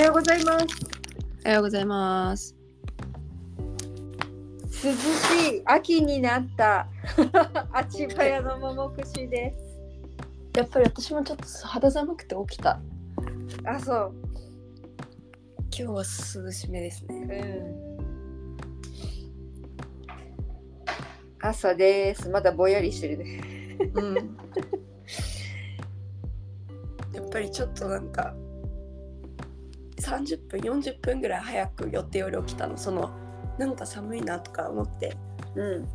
はようございます。おはようございます。涼しい秋になった あちばやの桃串でやっぱり私もちょっと肌寒くて起きた。す。あ、そう。今日は涼しめですね。うん。朝です。まだぼんやりしてるね。うん。やっぱりちょっとなんか30分40分ぐらい早く予定より起きたの。そのなんか寒いなとか思って。うん。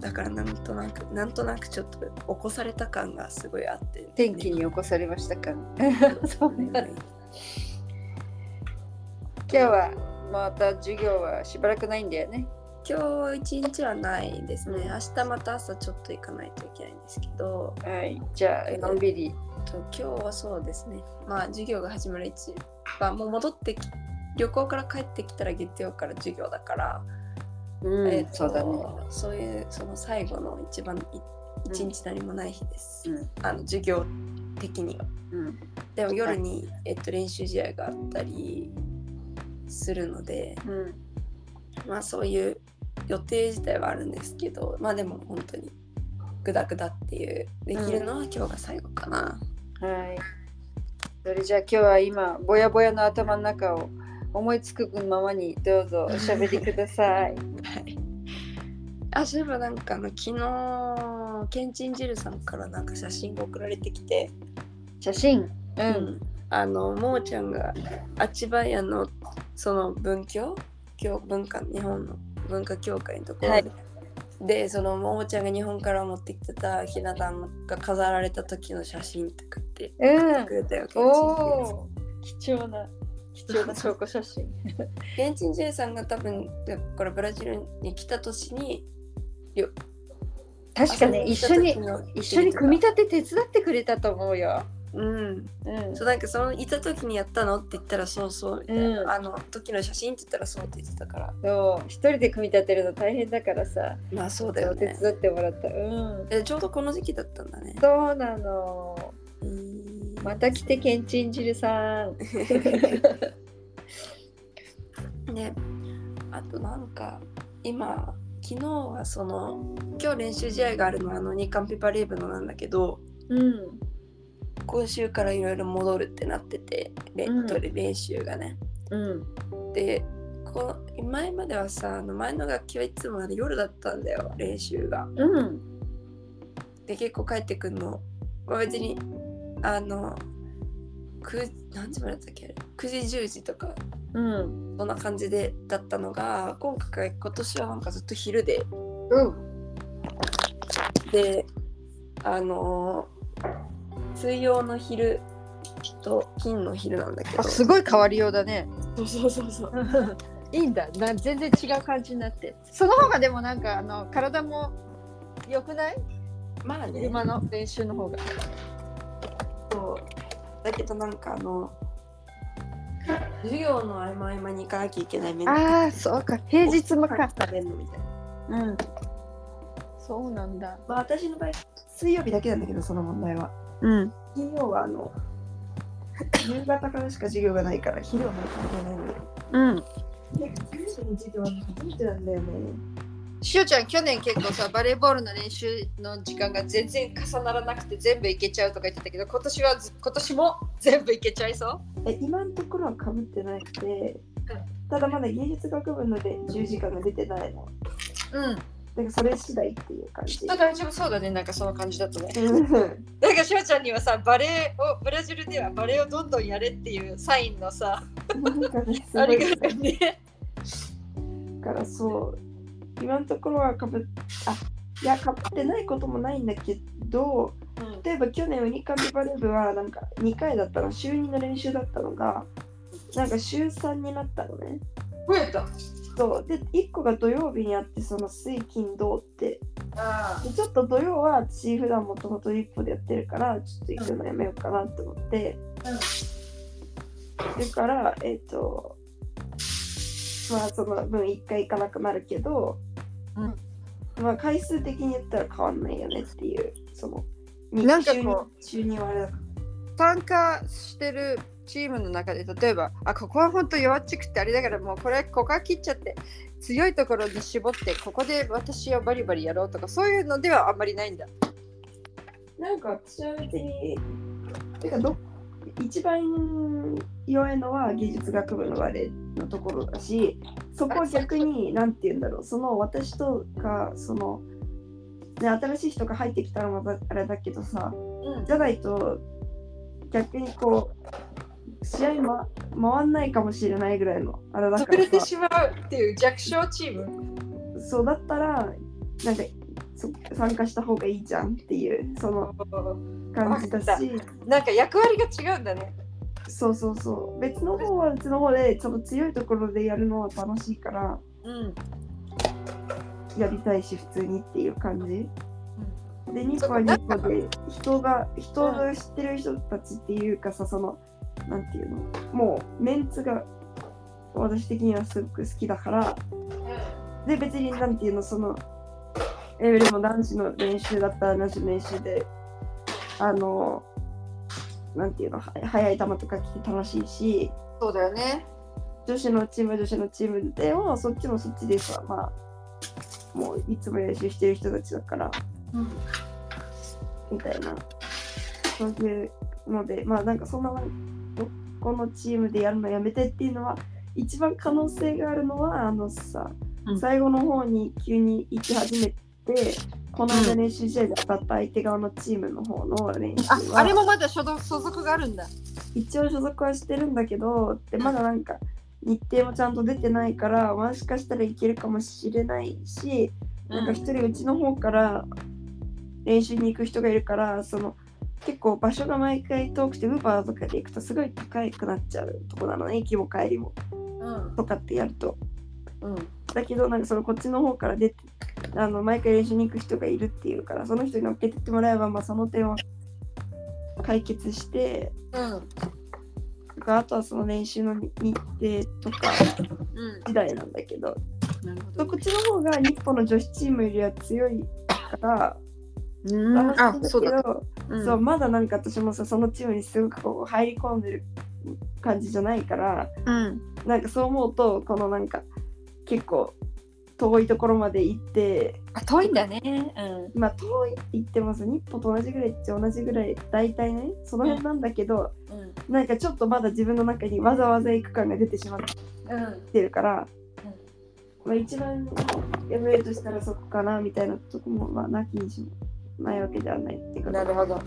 だからなんとなくなんとなくちょっと起こされた感がすごいあって、天気に起こされましたか？そうなんだ。今日はまた授業はしばらくないんだよね。今日一日はないですね、うん明日また朝ちょっと行かないといけないんですけどはい。じゃあのんびり。と今日はそうですねまあ授業が始まる一番もう戻ってき旅行から帰ってきたら月曜から授業だから、うんえーとそうだね。そういうその最後の一番い一日何もない日です、うん。あの授業的にはうん。でも夜に、えっと、練習試合があったりするのでうん。まあそういう予定自体はあるんですけどまあでも本当にグダグダっていうできるのは今日が最後かな、はい。それじゃあ今日は今ぼやぼやの頭の中を思いつくままにどうぞおしゃべりください。はい。あそういえばなんかあの昨日ケンチンジルさんからなんか写真が送られてきて、写真？う。うん。あのももちゃんがあちばやのその文教？教文化日本の文化協会のところで、はい。でそのももちゃんが日本から持ってきてたひな壇が飾られた時の写真とかって。れたよ、ケンチンジルさん。貴重な貴重な証拠写真。ケンチンジェイさんが多分これブラジルに来た年によ確かね一緒に一緒に組み立て手伝ってくれたと思うよ。うんうん。そうなんかそのいた時にやったのって言ったらそうそうみたいな、うんあの時の写真って言ったらそうって言ってたからそう一人で組み立てるの大変だからさ。まあそうだよね手伝ってもらった。うん。えちょうどこの時期だったんだねそうなの。うんまた来てけんちん汁さん。ねあとなんか今昨日はその今日練習試合があるのはあの日韓ペパレーブのなんだけどうん。今週からいろいろ戻るってなっててレうんトレ練習がね、うん。でこう前まではさあの前の楽器はいつもあれ夜だったんだよ練習が。うん。で結構帰ってくんの、まあ、別にあの9何時までだったっけ9時10時とか。うん。そんな感じでだったのが今回今年はなんかずっと昼で。うん。であの水曜の昼と金の昼なんだけど。あすごい変わりようだね。そうそうそうそう。いいんだ。な全然違う感じになって。その方がでもなんかあの体も良くない？まあね。今の練習の方がそう。だけどなんかあの授業の合間合間に行かなきゃいけない面ああそうか。平日もか食べるのみたいな。うん。そうなんだ。まあ私の場合水曜日だけなんだけどその問題は。うん。金曜はあの 夕方からしか授業がないから昼はもう関係ないのでうん。で九時に授業は初めてなんだよねしおちゃん去年結構さバレーボールの練習の時間が全然重ならなくて全部いけちゃうとか言ってたけど今年はず今年も全部いけちゃいそえ今のところはかぶってなくてただまだ芸術学部ので10時間が出てないの。ううんだからそれ次第っていう感じ。きっと大丈夫そうだね。なんかその感じだとね。うん。なんかしおちゃんにはさバレーをブラジルではバレーをどんどんやれっていうサインのさ なんかねあいりがとうね。だからそう今のところはかぶっあいやかぶってないこともないんだけど例えば去年ウニカンビバレー部はなんか2回だったの週2の練習だったのがなんか週3になったのね。増えた。そう。で1個が土曜日にあってその水金土って。あでちょっと土曜は私普段もともと一歩でやってるからちょっと行くのやめようかなと思って、だからえっ、とまあその分1回行かなくなるけど、うんまあ回数的に言ったら変わんないよねっていうそのになんかこ週に週にはあれだか参加してるチームの中で例えばあここは本当弱っちくてあれだからもうこれここは切っちゃって強いところに絞ってここで私はバリバリやろうとかそういうのではあんまりないんだ。なんか私は別に、てかど一番弱いのは技術学部のバレエのところだし、そこは逆に、なんて言うんだろう、その私とか、その、ね、新しい人が入ってきたらまたあれだけどさ、うん。じゃないと逆にこう、試合、ま、回んないかもしれないぐらいのあれだか潰れてらさ、しまうっていう弱小チーム。そうだったら、なんかそ参加した方がいいじゃんっていう、その感じだし。なんか役割が違うんだね。そうそうそう。別の方は別の方で、その強いところでやるのは楽しいから、うん。やりたいし、普通にっていう感じ。で、ニコはニコで、人が、人が知ってる人たちっていうかさ、その、なんていうの、もうメンツが私的にはすごく好きだから、で、別になんていうの、その、レベルも男子の練習だったら男子の練習で、あの、なんていうの、は速い球とか来て楽しいし、そうだよね。女子のチームは女子のチームでもそっちもそっちでさまあもういつも練習してる人たちだからうん。みたいなそういうのでまあなんかそんなどこのチームでやるのやめてっていうのは一番可能性があるのはあのさ、うん最後の方に急に行き始めてこの間練習試合で当たった相手側のチームの方の練習あはあれもまだ所属所属があるんだ。一応所属はしてるんだけどでまだなんか日程もちゃんと出てないからもしかしたらいけるかもしれないし、なんか一人うちの方から練習に行く人がいるからその結構場所が毎回遠くてウーバーとかで行くとすごい高くなっちゃうとこなのね行きも帰りもうん。とかってやるとうん。だけどなんかそのこっちの方から出てあの毎回練習に行く人がいるっていうからその人に乗っけてってもらえば、まあ、その点は解決してうん。とかあとはその練習の日程とかうん。次第なんだけどなるほこっちの方が日本の女子チームよりは強いからうん。楽あ、そうだ。ど、うんそうまだなんか私もさそのチームにすごくこう入り込んでる感じじゃないからうん。なんかそう思うとこのなんか結構遠いところまで行ってあ、遠いんだね。うん。まあ遠いって言ってもさ日本と同じぐらいっちゃ同じぐらい大体ねその辺なんだけど、うん。なんかちょっとまだ自分の中にわざわざ行く感が出てしまっうん。てるから、まあ、一番やめるとしたらそこかなみたいなとこもまあなきにしもないわけではないっていうかなるほど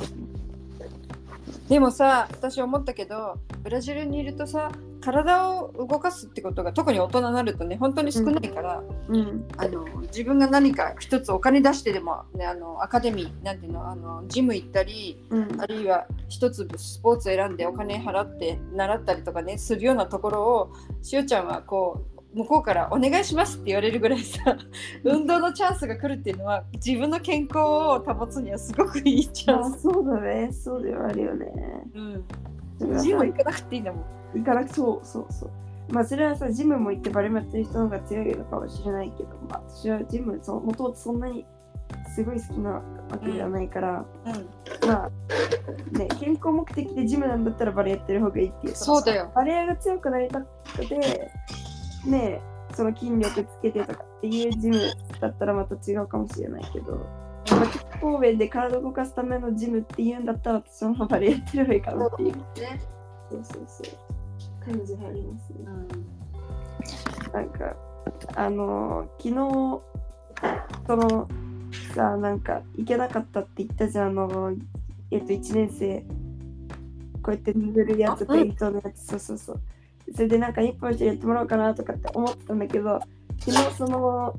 でもさ私思ったけどブラジルにいるとさ体を動かすってことが特に大人になるとね本当に少ないから、うん。あの自分が何か一つお金出してでも、ね、あのアカデミーなんていうのあのジム行ったりうん。あるいは一つスポーツ選んでお金払って習ったりとかねするようなところをしおちゃんはこう向こうから「お願いします」って言われるぐらいさ 運動のチャンスが来るっていうのは自分の健康を保つにはすごくいいチャまあンス。そうだね。そうではあるよね。うん。ジム行かなくていいんだもん。行かなく。そうそうそう。まあそれはさジムも行ってバレエやってる人の方が強いのかもしれないけどまあ私はジムそもともとそんなにすごい好きなわけじゃないから、うん、まあね健康目的でジムなんだったらバレエやってる方がいいっていう。そうだよ。バレエが強くなりたくてねその筋力つけてとかっていうジムだったらまた違うかもしれないけど、まあ、健康面で体を動かすためのジムっていうんだったら私はバレエやってればいいかなっていう。ね。そうそうそう感じがありますね。うん。なんかあのー昨日そのさなんか行けなかったって言ったじゃんあのえっと1年生。こうやって塗るやつペイントのやつ。そうそうそう。それでなんか日本一やってもらおうかなとかって思ってたんだけど昨日その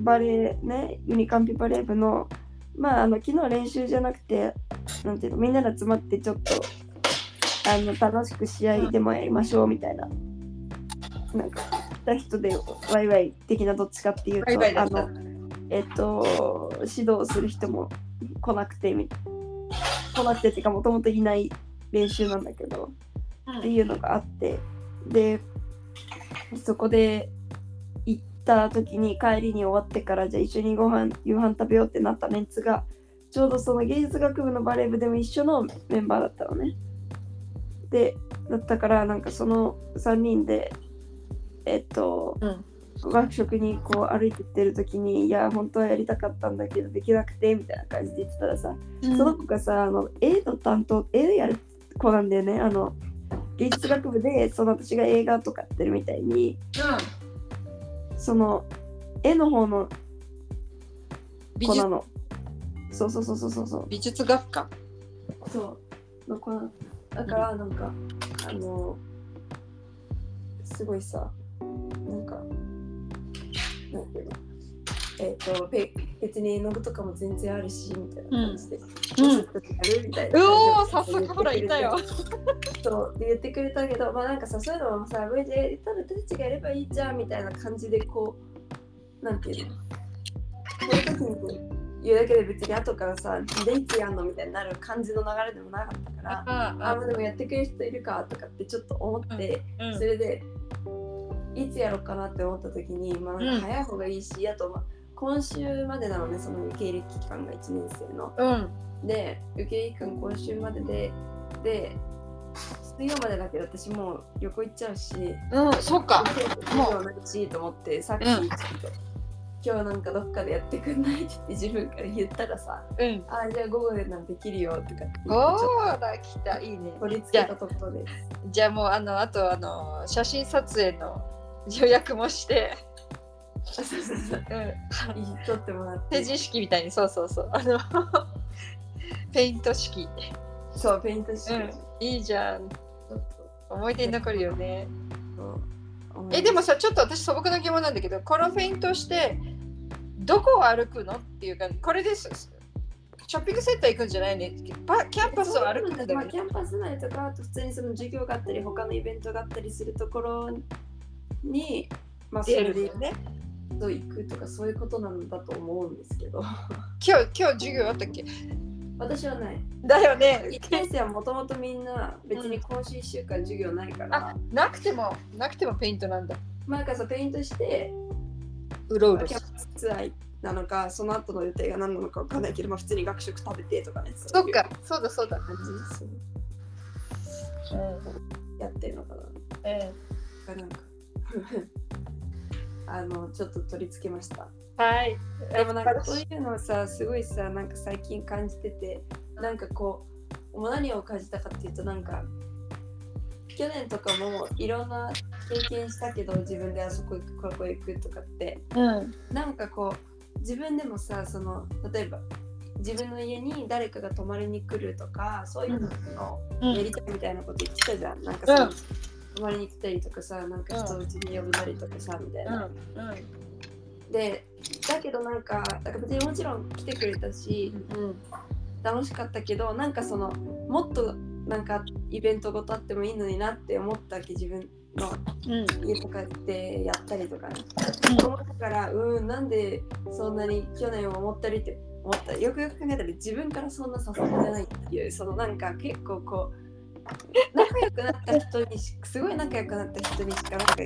バレエねユニカンピバレー部のまああの昨日練習じゃなくてなんていうのみんなで集まってちょっとあの楽しく試合でもやりましょうみたいな。なんか来た人でワイワイ的などっちかっていうとあのえっと指導する人も来なくてみ来なくてっていうかもともといない練習なんだけどっていうのがあってでそこで行った時に帰りに終わってからじゃあ一緒にご飯夕飯食べようってなったメンツがちょうどその芸術学部のバレー部でも一緒のメンバーだったのねでだったからなんかその3人でえっと、うん。ワークショップにこう歩いてってる時にいや本当はやりたかったんだけどできなくてみたいな感じで言ってたらさ、その子がさあの絵の担当絵やる子なんだよね。あの芸術学部でその私が映画とかやってるみたいにその絵の方の子なの。そうそうそうそうそう。そう美術学科。そう。の子なだからなんか、あのすごいさなんかなんていうの？えっ、とべ別に絵の具とかも全然あるしみたいな感じで、うん。やるみたいなうお早速ほらいたよ。そうで言ってくれたけどまあなんかさそういうのもさ無理でただ私たちがやればいいじゃんみたいな感じでこうなんていうの？こういう時に言うだけで別に後からさでいつやんのみたいになる感じの流れでもなかったからああ。まあでもやってくれる人いるかとかってちょっと思って、うんそれでいつやろうかなって思った時に、まあ、早い方がいいし、あと、まあ、今週までなのねその受け入れ期間が1年生の。うん。で受け入れ期間今週まででで水曜までだけど私もう旅行行っちゃうしうんそうか。もう。ないしと思ってさっきちょっ今日なんかどっかでやってくんない？って自分から言ったらさうん。あじゃあ午後でなんてできるよとかおょっーだ来たいいね。と取り付けたところです。じゃあもうあのあとあの写真撮影の予約もして、そうそうそう。うん、撮ってもらって。手。式みたいにそうそうそう。あのペイント式、そう、ペイントして、うん、いいじゃん。思い出に残るよね。えでもさちょっと私素朴な疑問なんだけどこのペイントしてどこを歩くの？っていうかこれですショッピングセンター行くんじゃないね。パキャンパスを歩くんだけど。まあ、キャンパス内とか、あと普通にその授業があったり、他のイベントがあったりするところに、まあ、そ出れでね。行くとか、そういうことなんだと思うんですけど、今日今日授業あったっけ？私はない。だよね。1年生はもともとみんな別に今週1週間授業ないから、あなくてもなくてもペイントなんだ。まあ、かさ、ペイントして、うろうろキャンなのか、その後の予定が何なのかわかんないけど、まあ、普通に学食食べてとかね。そっか。そうだそうだ。感じそう。う。んやってるのかな。えがなんかあのちょっと取り付けましたえはいでもなんかそう。いう。のをさすごいさなんか最近感じててなんかこう。もう。何を感じたかっていう。となんか去年とかもいろんな経験したけど自分であそこ行くここ行くとかって。うん。なんかこう自分でもさその例えば自分の家に誰かが泊まりに来るとかそういうのをやりたいみたいなこと言ってたじゃん。なんかさ、うん。泊まりに来たりとかさ、なんか人をうちに呼んだりとかさ、みたいな。うで、だけどなんか、だから別にもちろん来てくれたし、んうん。楽しかったけど、なんかその、もっとなんかイベントごとあってもいいのになって思ったわけ、自分の。うん。家とかでやったりとかね。思ったから、うん、なんでそんなに去年思ったりって思った。よくよく考えたら自分からそんな誘ってないっていう。そのなんか結構こう仲良くなった人にしすごい仲良くなった人にしかなんか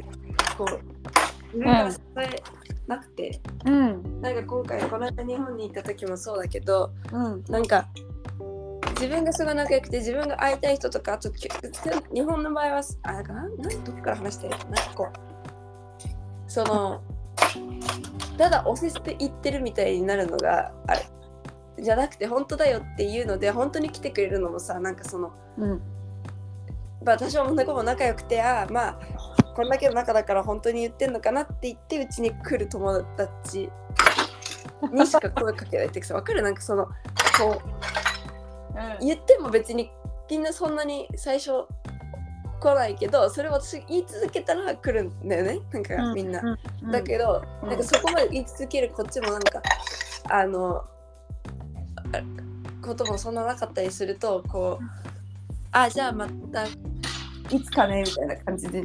こう自分から誘えなくて、うん。なんか今回この間日本に行った時もそうだけどうん。なんか自分がすごい仲良くて自分が会いたい人とかあとき日本の場合はあな？んどっから話してる？なんかこうそのただ押せ捨て言ってるみたいになるのがあれじゃなくて本当だよっていうので本当に来てくれるのもさなんかその、うん。まあ、私は女の子も仲良くてあまあこんだけの仲だから本当に言ってんのかなって言ってうちに来る友達にしか声かけないっていうかさ分かる？なんかそのこう言っても別にみんなそんなに最初来ないけどそれを私言い続けたら来るんだよね。なんかみんな。だけど、うん。なんかそこまで言い続けるこっちもなんかあのあこともそんななかったりするとこうあじゃあまたいつかねみたいな感じで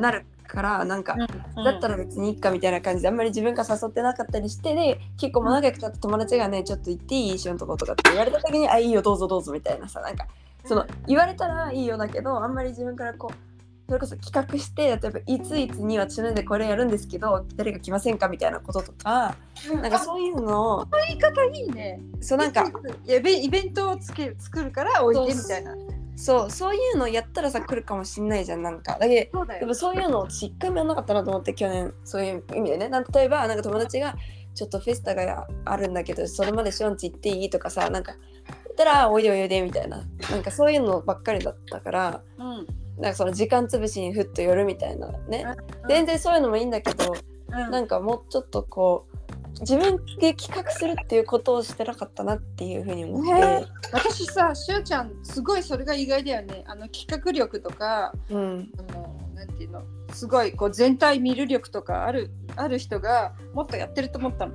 なるからなんか、だったら別にいいかみたいな感じであんまり自分が誘ってなかったりしてで結構もう仲良くなった友達がねちょっと行っていい一緒のとことかって言われた時にあいいよどうぞどうぞみたいなさなんかその言われたらいいよだけどあんまり自分からこうそれこそ企画して例えばいついつに私のでこれやるんですけど誰か来ませんかみたいなこととかなんかそういうのを言い方いいね。そうなんかイベイベントをつけ作るからおいでみたいなそうそういうのやったらさ来るかもしんないじゃんなんか。だけそうだでもそういうの私一回もやんなかったなと思って去年そういう意味でね。なん例えばなんか友達がちょっとフェスタがあるんだけどそれまでションチ行っていいとかさなんか言ったらおいでおいでみたいな。なんかそういうのばっかりだったからうん。なんかその時間潰しにふっと寄るみたいなね。うん。全然そういうのもいいんだけどうん。なんかもうちょっとこう自分で企画するっていうことをしてなかったなっていうふうに思って、ね私さしゅうちゃんすごいそれが意外だよね。あの企画力とかうん、あのなんていうの？すごいこう全体見る力とかあるある人がもっとやってると思ったの。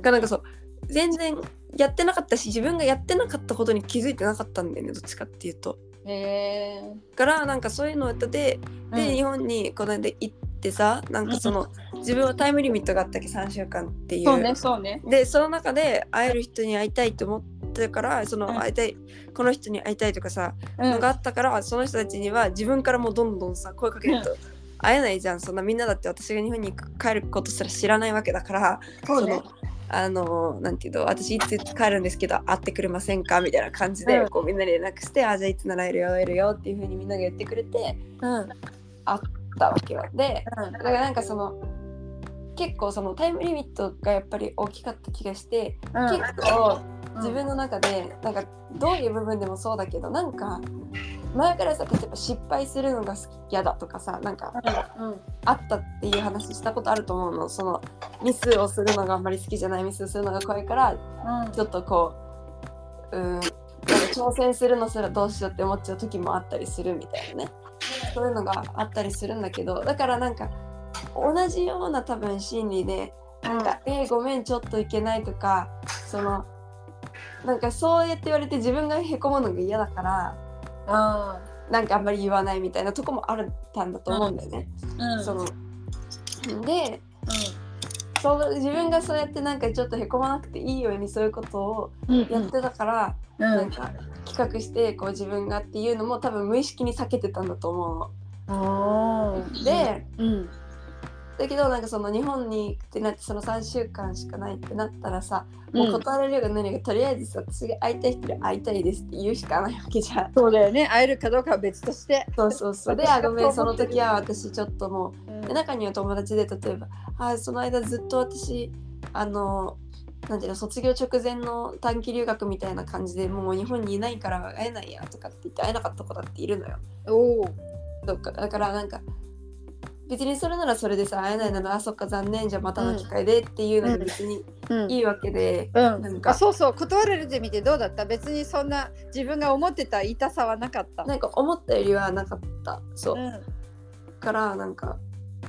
が なんかそう全然やってなかったし自分がやってなかったことに気づいてなかったんだよねどっちかっていうと。へえからなんかそういうのをやっててで、日本にこの間行ってさなんかその自分はタイムリミットがあったっけ？3週間っていう。そうねそうね。でその中で会える人に会いたいと思ってからそのうん。会いたい、この人に会いたいとかさ、うん。のがあったからその人たちには自分からもうどんどんさ声かけると会えないじゃん。そんなみんなだって私が日本に帰ることすら知らないわけだからそうね。のあのなんていうの私いついつ帰るんですけど会ってくれませんか？みたいな感じで、うん。こうみんなに連絡してあじゃあいつなら会えるよ会えるよっていうふうにみんなが言ってくれてうん。会ったわけよ。でだからなんかその結構そのタイムリミットがやっぱり大きかった気がして、うん。結構自分の中でなんかどういう部分でもそうだけどなんか前からさ例えば失敗するのが好き嫌だとかさなんかうん。あったっていう話したことあると思うの。そのミスをするのがあんまり好きじゃないミスをするのが怖いからうん。ちょっとこううん挑戦するのすらどうしようって思っちゃう時もあったりするみたいなねそういうのがあったりするんだけどだからなんか同じような多分心理でなんか「えーごめんちょっといけない」とかそのなんかそうやって言われて自分がへこむのが嫌だからあなんかあんまり言わないみたいなとこもあったんだと思うんだよね。ーうん。そのでそう自分がそうやってなんかちょっとへこまなくていいようにそういうことをうん。やってたから、うん。なんか企画してこう自分がっていうのも多分無意識に避けてたんだと思うの。でうんだけどなんかその日本にってなってその3週間しかないってなったらさ、うんもう断られるが何かとりあえずさ私が会いたい人に会いたいですって言うしかないわけじゃん。そうだよね会えるかどうかは別として。そうそうそう。で、あ、ごめん、その時は私ちょっともうんう、で中には友達で例えば、あ、その間ずっと私、あの、なんていうの、卒業直前の短期留学みたいな感じでもう日本にいないから会えないやとかって言って会えなかった子だっているのよ。おお。どっかだからなんか、別にそれならそれでさ、会えないなら、あ、そっか、残念、じゃあまたの機会でっていうので別にうんいいわけで、うんなんかあそうそう断られてみてどうだった？別にそんな自分が思ってた痛さはなかった。なんか思ったよりはなかった。そう。うんからなんか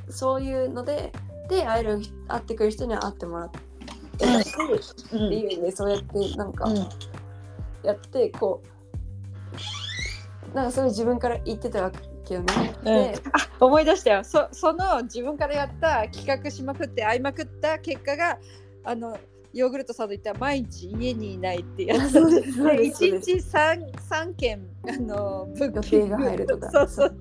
そういうのでで会える会ってくる人には会ってもらっっていう意味でそうやってなんかやってこうなんかそれ自分から言ってたわけよね。で、あ思い出したよ。そその自分からやった企画しまくって会いまくった結果があのヨーグルトさんと言ったら毎日家にいないってやつ。ですそうでですそう1です。日 3, 三件あの物予定が入るとか。そうそう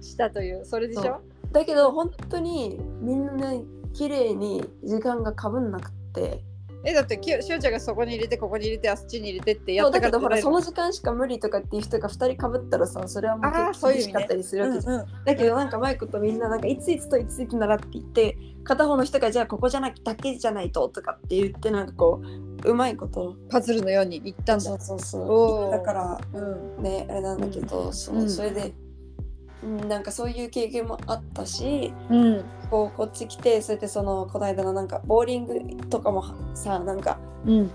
したという。それでしょ？だけど本当にみんなね綺麗に時間がかぶんなくって。えだってきしおちゃんがそこに入れてここに入れてあっちに入れてってやそうっただけどほらそのの時間しか無理とかっていう人が2人かぶったらさそれはもう厳しかったりするわけじゃん。うんうん。だけどなんかマイクとみんななんかいついつといついつならって言って片方の人がじゃあここじゃなくだけじゃないととかって言ってなんかこううまいことパズルのようにいったんだ。そうそうそう。だからうん。ねあれなんだけど、そううん。それで、うん、なんかそういう経験もあったしうん。こうこっち来てそれでそのこの間のなんかボーリングとかもさなんかうん。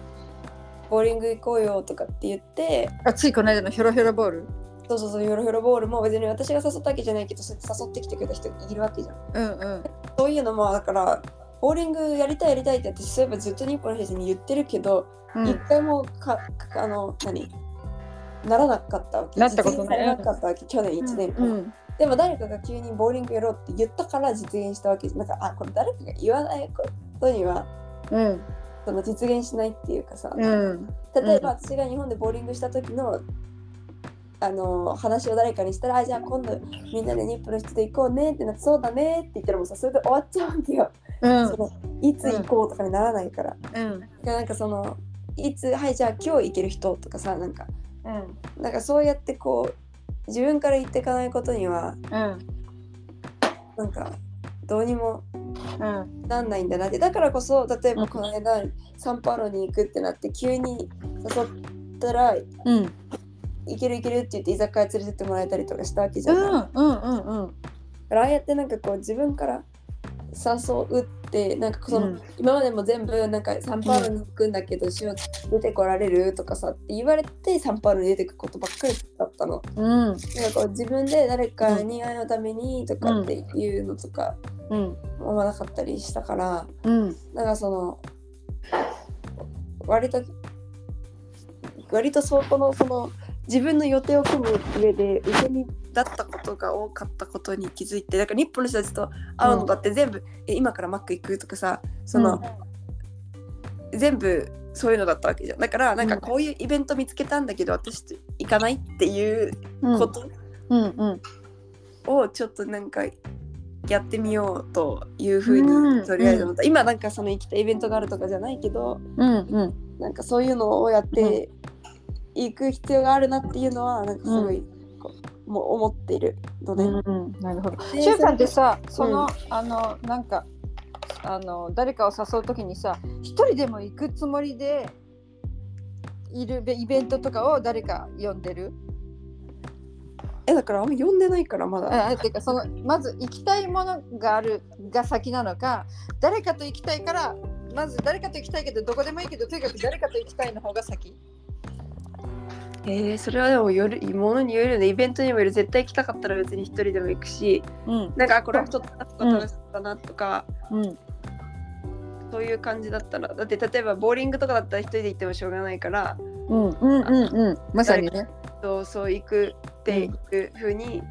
ボーリング行こうよとかって言ってあついこの間のヒョロヒョロボール？そうそうそうヒョロヒョロボールも別に私が誘ったわけじゃないけどそうやって誘ってきてくれた人いるわけじゃん。うんうん。そういうのもだからボーリングやりたいやりたいって私そういえばずっと日本の人に言ってるけどうん。一、回もかかあの何？ならなかったわけ。なったことない。なかったわけ。去年1年間、うん。でも誰かが急にボーリングやろうって言ったから実現したわけ。なんかあこれ誰かが言わないことにはうん。その実現しないっていうかさ、うん。例えば私が日本でボーリングした時のあの話を誰かにしたらあじゃあ今度みんなで日本の人で行こうねってなってそうだねって言ったらもうさそれで終わっちゃうわけよ、うん。そのいつ行こうとかにならないから、うん。でなんかそのいつはいじゃあ今日行ける人とかさなんかうん。なんかそうやってこう自分から言っていかないことにはうん。なんかどうにもうん。なんないんだなって。だからこそ例えばこの間サンパウロに行くってなって急に誘ったらうん。行ける行けるって言って居酒屋連れてってもらえたりとかしたわけじうゃない。んうんうんうん。ああやってなんかこう自分から誘うってなんかその、うん。今までも全部なんかサンパウロに行くんだけど、しお出てこられるとかさって言われてサンパウロに出てくことばっかりだったの。うん。なんかこう自分で誰かに会いのためにとかっていうのとかうん。あんまなかったりしたからうん。なんかその割と割とそこのその自分の予定を組む上で受け身だったことが多かったことに気づいてだから日本の人たちと会うのだって全部、え今からマック行くとかさその、全部そういうのだったわけじゃん。だからなんかこういうイベント見つけたんだけど私行かないっていううん。ことうんうん。をちょっとなんかやってみようというふううん。にとりあえず思った、今なんかその行きたいイベントがあるとかじゃないけどうんうん。なんかそういうのをやっていく必要があるなっていうのはなんかすごい、もう思っているので、うんなるほど。でしゅうさんってさ、その、うんあのなんかあの誰かを誘うときにさ、一人でも行くつもりでいるイベントとかを誰か呼んでる？えだからあんま呼んでないからまだ、あっていうかそのまず行きたいものがあるが先なのか、誰かと行きたいから。まず誰かと行きたいけどどこでもいいけどとにかく誰かと行きたいの方が先？えー、それはでもよるものによるね。イベントにもよる。絶対行きたかったら別に一人でも行くしうん。なんかあこれはちょっと楽しかったなとか、うん。そういう感じだったら。だって例えばボーリングとかだったら一人で行ってもしょうがないからうん。うん。うん。うん。まさにね。そうそう行くっていうふうに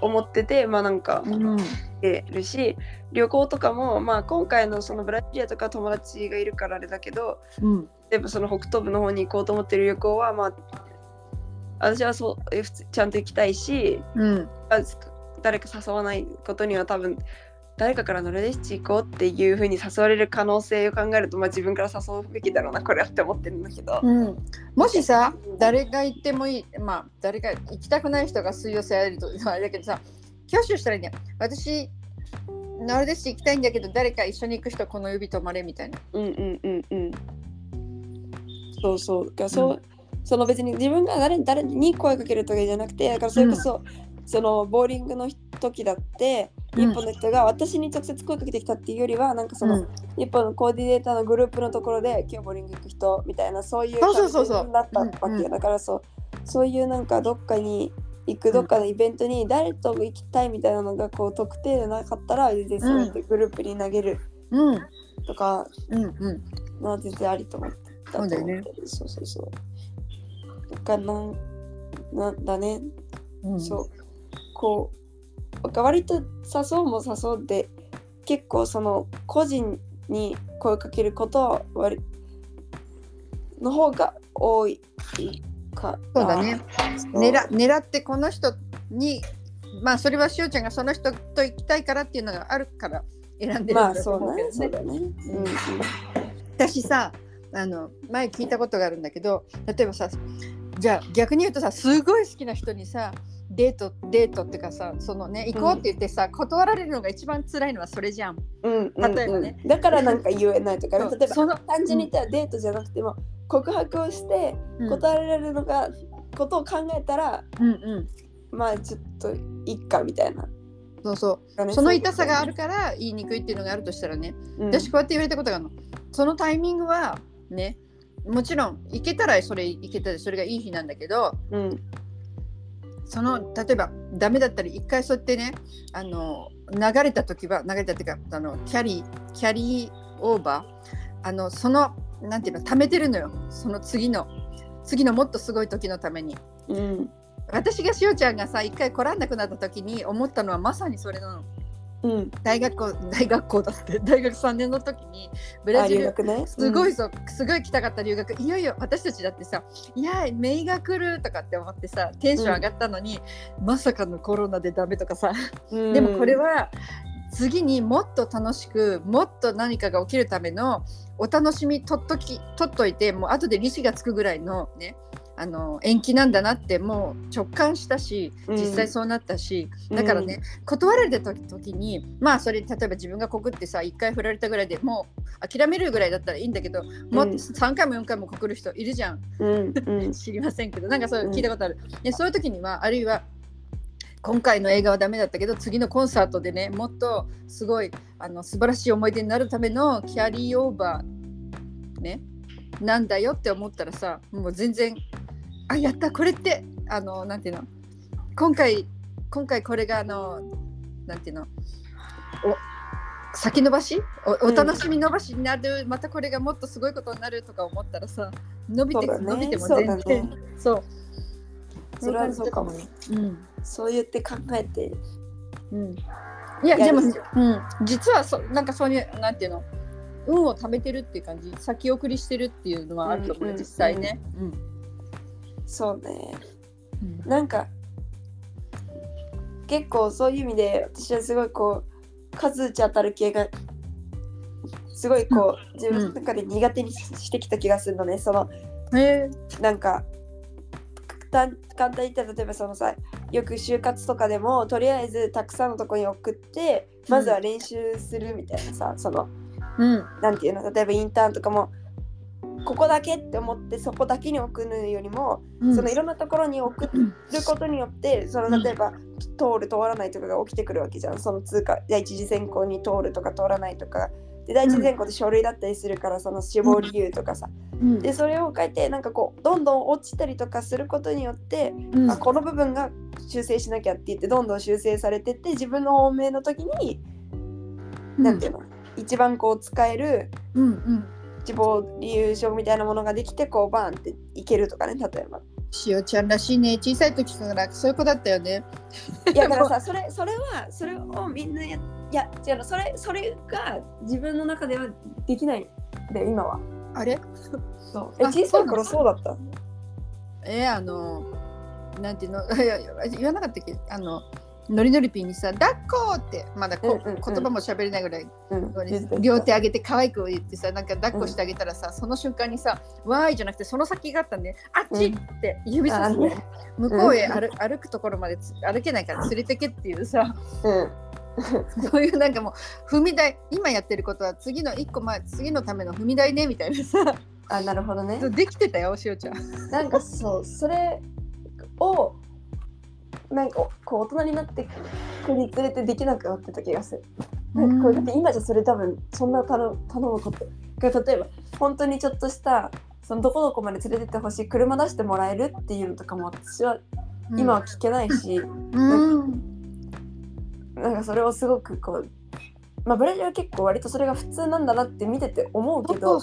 思ってて、まあなんかうんてるし旅行とかも、まあ、今回のそのブラジリアとか友達がいるからあれだけどうん。例えばその北東部の方に行こうと思ってる旅行はまあ私はそうえ普通ちゃんと行きたいしうん。あ誰か誘わないことには多分誰かからノルディッチ行こうっていうふうに誘われる可能性を考えると、まあ、自分から誘うべきだろうなこれはって思ってるんだけど。うん、もしさ誰が行ってもいいまあ誰か行きたくない人が水曜日やるとあれだけどさ挙手したらいいね。私ノルデシ行きたいんだけど誰か一緒に行く人この指止まれみたいな。うんうんうんうん。そうそう。だからそう、その別に自分が誰誰に声かけるとかじゃなくて、だからそれこそ、そのボーリングの時だって、うん。日本の人が私に直接声かけてきたっていうよりは、なんかその、日本のコーディネーターのグループのところで、今日ボーリング行く人みたいな、そういう感じになったわけだからそう、そういうなんかどっかに行くどっかのイベントに誰と行きたいみたいなのがこう特定でなかったら全然そうやってグループに投げるうん。とかうんうん。まあ全然ありと思ってたと思ってそうだよね。そうそうそう。だからなんなんだね、うん。そう。こう、割と誘うも誘うで、結構その個人に声かけることは割の方が多いか。そうだね。狙狙ってこの人にまあそれはしおちゃんがその人と行きたいからっていうのがあるから選んでるまあんだと。思うけどそうだね。うん私さあの前聞いたことがあるんだけど例えばさじゃあ逆に言うとさすごい好きな人にさデートデートっていうかさそのね行こうって言ってさ、断られるのが一番辛いのはそれじゃん。うんうん例えばね。うんだからなんか言えないとか、そう。例えばその単純に言ったらデートじゃなくても告白をしてうん。答えられるのが、ことを考えたらうんうん。まあちょっといっかみたいな。そうそう。その痛さがあるから言いにくいっていうのがあるとしたらね、うん。私こうやって言われたことがあるの。そのタイミングはねもちろん行けたらそれ行けたらそれがいい日なんだけどうんその例えばダメだったり一回そうやってねあの流れた時は流れたっていうかあのキャリーキャリーオーバーあのそのなんていうの貯めてるのよ。その次の次のもっとすごい時のために。うん。私がしおちゃんがさ一回来らんなくなった時に思ったのはまさにそれなのうん。大学校 大学校だって大学3年の時にブラあジルね。すごいぞ、すごい来たかった留学。いよいよ私たちだってさ「いやメイが来る」とかって思ってさテンション上がったのに、まさかのコロナでダメとかさ、うん、でもこれは次にもっと楽しくもっと何かが起きるためのお楽しみ取っとき取っといてもう後で利子がつくぐらいのねあの延期なんだなってもう直感したしうん。実際そうなったし、うん。だからね、断られた時時にまあそれ例えば自分が告ってさ1回振られたぐらいでもう諦めるぐらいだったらいいんだけどもっと3回も4回も告る人いるじゃん。うんうん。知りませんけどなんかそういう聞いたことある、でそういう時にはあるいは今回の映画はダメだったけど次のコンサートでねもっとすごいあの素晴らしい思い出になるためのキャリーオーバーねなんだよって思ったらさもう全然あやったこれってあのなんていうの？今回今回これがあのなんていうの？お先延ばし？おお楽しみ延ばしになる、またこれがもっとすごいことになるとか思ったらさ伸びて、ね。伸びても全然。ね。そう。それはそうかも。ねうん。そう言って考えて。うん、いやでも、でうん、実はそなんかそういうなんていうの？運を貯めてるっていう感じ先送りしてるっていうのはあると思う、実際ね。うん。そうね。うん。なんか結構そういう意味で私はすごいこう数打ち当たる系がすごいこう自分の中で苦手にししてきた気がするのね。そのへえ。なんか簡簡単に言ったら例えばそのさよく就活とかでもとりあえずたくさんのとこに送ってまずは練習するみたいなさ、そのうん。なんていうの？例えばインターンとかもここだけって思ってそこだけに送るよりも、うん。そのいろんなところに送ることによってその例えば、通る通らないとかが起きてくるわけじゃん。その通過第一次選考に通るとか通らないとか。で第一次選考って書類だったりするからその死亡理由とかさ、うん。でそれを書いてなんかこうどんどん落ちたりとかすることによって、うん。あこの部分が修正しなきゃって言ってどんどん修正されてって自分の本命の時に、なんていうの？一番こう使えるうんうん。死亡理由書みたいなものができてこうバーンっていけるとかね例えば。しおちゃんらしいね。小さい時からそういう子だったよね。いやだからさそれそれはそれをみんなやいや違うのそれそれが自分の中ではできないんだよ今は。あれ？そう。えあ小さい頃そうだった？えあのなんていうの？言わなかったっけ？あのノリノリピーにさ「抱っこ!」ってまだこ、う言葉も喋れないぐらいうん両手上げて可愛く言ってさなんか抱っこしてあげたらさ、その瞬間にさ「わーい」じゃなくてその先があったんで「あっち!」って指さすの、あね向こうへ歩,、歩くところまでつ歩けないから連れてけっていうさうん そういうなんかもう踏み台今やってることは次の一個前次のための踏み台ねみたいなさあなるほどね。できてたよしおちゃん。なんかそうそれをなんかこう大人になってくにつれてできなくなってた気がする。なんかこれだって今じゃそれ多分そんな頼む頼むこと。が例えば本当にちょっとしたそのどこどこまで連れてってほしい車出してもらえるっていうのとかも私は今は聞けないし、うん。なんかそれをすごくこうまあブラジルは結構割とそれが普通なんだなって見てて思うけど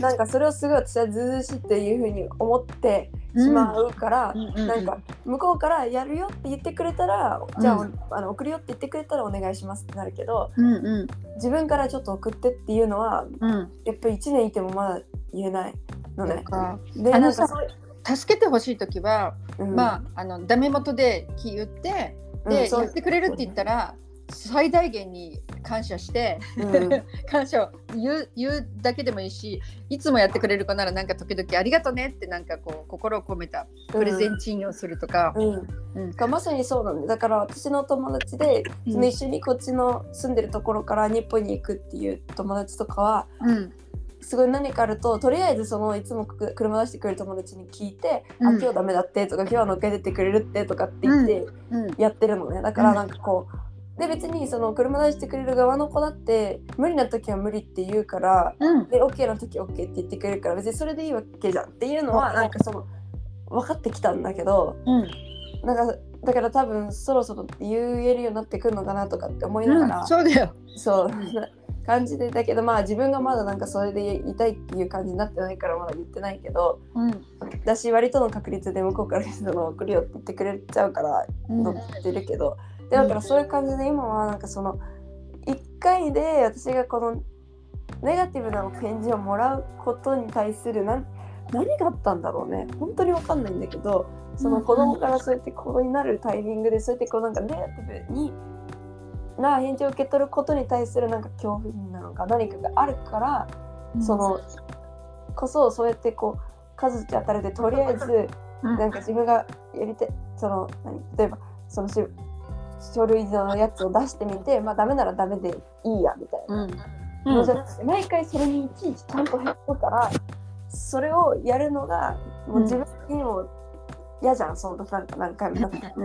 なんかそれをすごい私はずうしいっていうふうに思ってしまうから、うん。うんなんか向こうからやるよって言ってくれたら、じゃあ,、うん。あの送るよって言ってくれたらお願いしますってなるけどうんうん。自分からちょっと送ってっていうのはうん。やっぱり1年いてもまだ言えないのね。か。でなんか助けてほしい時は、うん。まああのダメ元で言ってで、やってくれるって言ったら最大限に感謝して、うん。感謝を言う言うだけでもいいしいつもやってくれる子ならなんか時々ありがとねってなんかこう心を込めたプレゼンチンをするとか、うん。うん。がまさにそうなんでだから私の友達で、うん。一緒にこっちの住んでるところから日本に行くっていう友達とかはうん。すごい何かあるととりあえずそのいつもく車出してくれる友達に聞いて「うん。あ今日ダメだって」とか「今日は乗っけてってくれるって」とかって言ってうん。やってるのね。だからなんかこうで別にその車出してくれる側の子だって無理な時は無理って言うからうん。で OK な時は OK って言ってくれるから別にそれでいいわけじゃんっていうのはうんなんかその分かってきたんだけどうん。なんかだから多分そろそろ言えるようになってくるのかなとかって思いながら、うんそうだよ。そうな 感じでだけどまあ自分がまだなんかそれで言いたいっていう感じになってないからまだ言ってないけどうん。だし割との確率で向こうからその送るよって言ってくれちゃうからうん。乗ってるけど、でだからそういう感じで今はなんかその1回で私がこのネガティブな返事をもらうことに対する何何があったんだろうね。本当に分かんないんだけどその子供からそうやって子になるタイミングでそうやってこうなんかネガティブにな返事を受け取ることに対するなんか恐怖心なのか何かがあるからそのこそそうやってこう数打ち当たるでとりあえずうん。なんか自分がやりてその何例えばそのし書類のやつを出してみてまあダメならダメでいいやみたいな。うん。のじゃなくて毎回それにいちいちちゃんと減るからそれをやるのがもう自分にも嫌じゃん、そのなんか何回も。何回も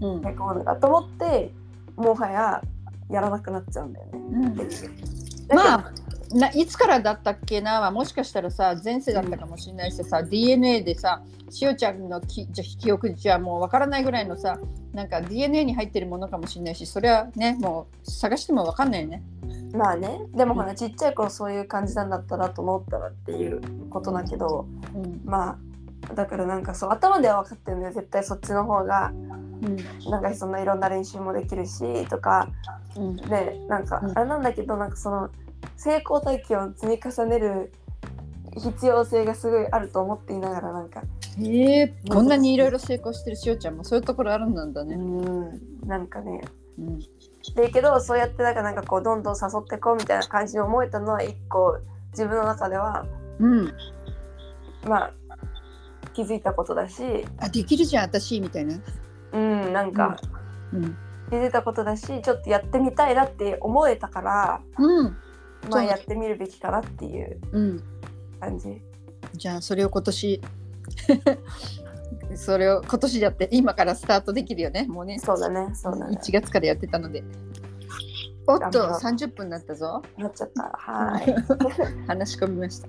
うん。うん。へこむのがと思ってもはややらなくなっちゃうんだよね。うん。まあないつからだったっけなもしかしたらさ前世だったかもしれないしさ DNA でさしおちゃんのきじゃ記憶じゃもうわからないぐらいのさなんか DNA に入ってるものかもしれないしそれはねもう探してもわかんないよね。まあね。でもほらちっちゃい頃そういう感じなんだったらと思ったらっていうことだけどうん。まあだからなんかそう頭では分かってるんだよ。絶対そっちの方が。うん。なんかそんないろんな練習もできるしとか。うん。でなんかうん。あれなんだけどなんかその成功体験を積み重ねる必要性がすごいあると思っていながらなんか。へえこんなにいろいろ成功してるしおちゃんもそういうところあるんだうね。んなんかね。うん。でけどそうやってなんかなんかこうどんどん誘ってこうみたいな感じに思えたのは一個自分の中ではうん、まあ気づいたことだし。あできるじゃん私みたいな。うんなんかうん。気づいたことだしちょっとやってみたいなって思えたからうんまあやってみるべきかなっていううん、感じ。じゃあそれを今年 それを今年やって今からスタートできるよねもうねそうだねそうだね。1月からやってたのでおっと頑張ろう30分になったぞなっちゃった。はい。話し込みました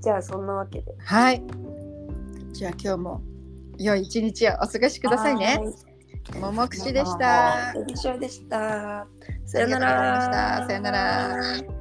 じゃあそんなわけで。はいじゃあ今日も良い一日をお過ごしくださいねはい。ももくしでしたでした。さあよなら。たさよなら